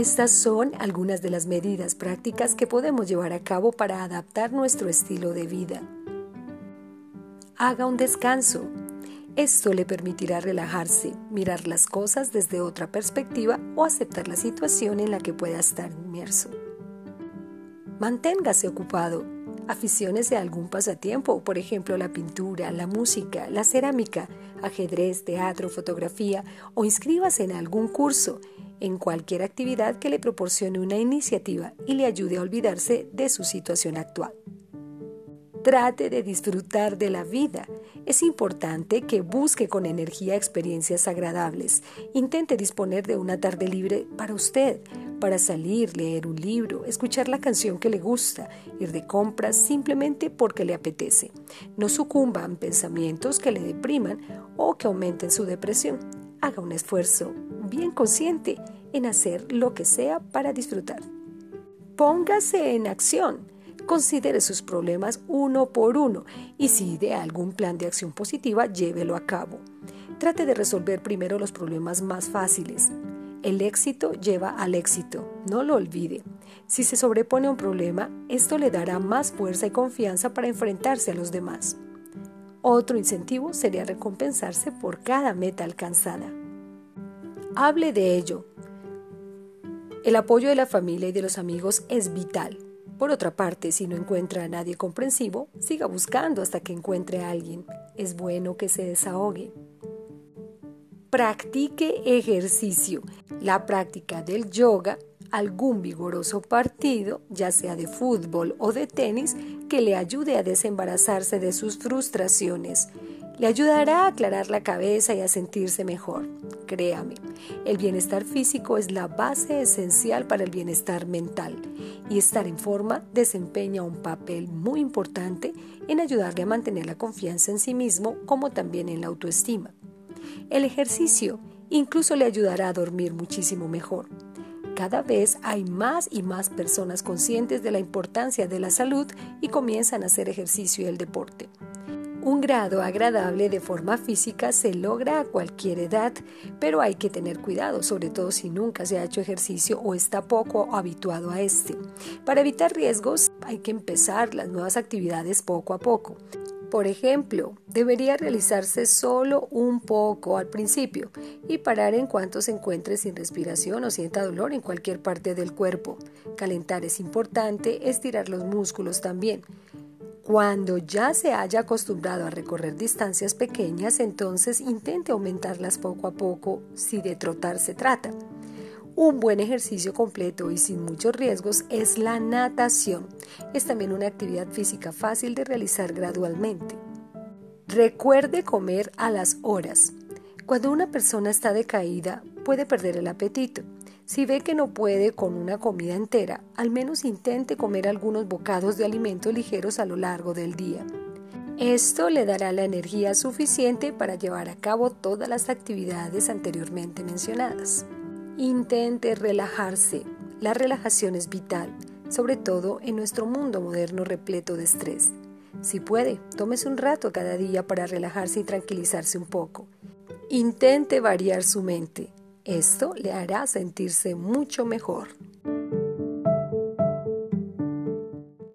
Estas son algunas de las medidas prácticas que podemos llevar a cabo para adaptar nuestro estilo de vida. Haga un descanso. Esto le permitirá relajarse, mirar las cosas desde otra perspectiva o aceptar la situación en la que pueda estar inmerso. Manténgase ocupado. Aficiones de algún pasatiempo, por ejemplo la pintura, la música, la cerámica, ajedrez, teatro, fotografía o inscríbase en algún curso, en cualquier actividad que le proporcione una iniciativa y le ayude a olvidarse de su situación actual. Trate de disfrutar de la vida. Es importante que busque con energía experiencias agradables. Intente disponer de una tarde libre para usted, para salir, leer un libro, escuchar la canción que le gusta, ir de compras simplemente porque le apetece. No sucumban pensamientos que le depriman o que aumenten su depresión. Haga un esfuerzo bien consciente en hacer lo que sea para disfrutar. Póngase en acción. Considere sus problemas uno por uno y si idea algún plan de acción positiva, llévelo a cabo. Trate de resolver primero los problemas más fáciles. El éxito lleva al éxito, no lo olvide. Si se sobrepone a un problema, esto le dará más fuerza y confianza para enfrentarse a los demás. Otro incentivo sería recompensarse por cada meta alcanzada. Hable de ello. El apoyo de la familia y de los amigos es vital. Por otra parte, si no encuentra a nadie comprensivo, siga buscando hasta que encuentre a alguien. Es bueno que se desahogue. Practique ejercicio. La práctica del yoga, algún vigoroso partido, ya sea de fútbol o de tenis, que le ayude a desembarazarse de sus frustraciones. Le ayudará a aclarar la cabeza y a sentirse mejor. Créame, el bienestar físico es la base esencial para el bienestar mental y estar en forma desempeña un papel muy importante en ayudarle a mantener la confianza en sí mismo como también en la autoestima. El ejercicio incluso le ayudará a dormir muchísimo mejor. Cada vez hay más y más personas conscientes de la importancia de la salud y comienzan a hacer ejercicio y el deporte. Un grado agradable de forma física se logra a cualquier edad, pero hay que tener cuidado, sobre todo si nunca se ha hecho ejercicio o está poco habituado a este. Para evitar riesgos hay que empezar las nuevas actividades poco a poco. Por ejemplo, debería realizarse solo un poco al principio y parar en cuanto se encuentre sin respiración o sienta dolor en cualquier parte del cuerpo. Calentar es importante, estirar los músculos también. Cuando ya se haya acostumbrado a recorrer distancias pequeñas, entonces intente aumentarlas poco a poco si de trotar se trata. Un buen ejercicio completo y sin muchos riesgos es la natación. Es también una actividad física fácil de realizar gradualmente. Recuerde comer a las horas. Cuando una persona está decaída, puede perder el apetito. Si ve que no puede con una comida entera, al menos intente comer algunos bocados de alimentos ligeros a lo largo del día. Esto le dará la energía suficiente para llevar a cabo todas las actividades anteriormente mencionadas. Intente relajarse. La relajación es vital, sobre todo en nuestro mundo moderno repleto de estrés. Si puede, tómese un rato cada día para relajarse y tranquilizarse un poco. Intente variar su mente. Esto le hará sentirse mucho mejor.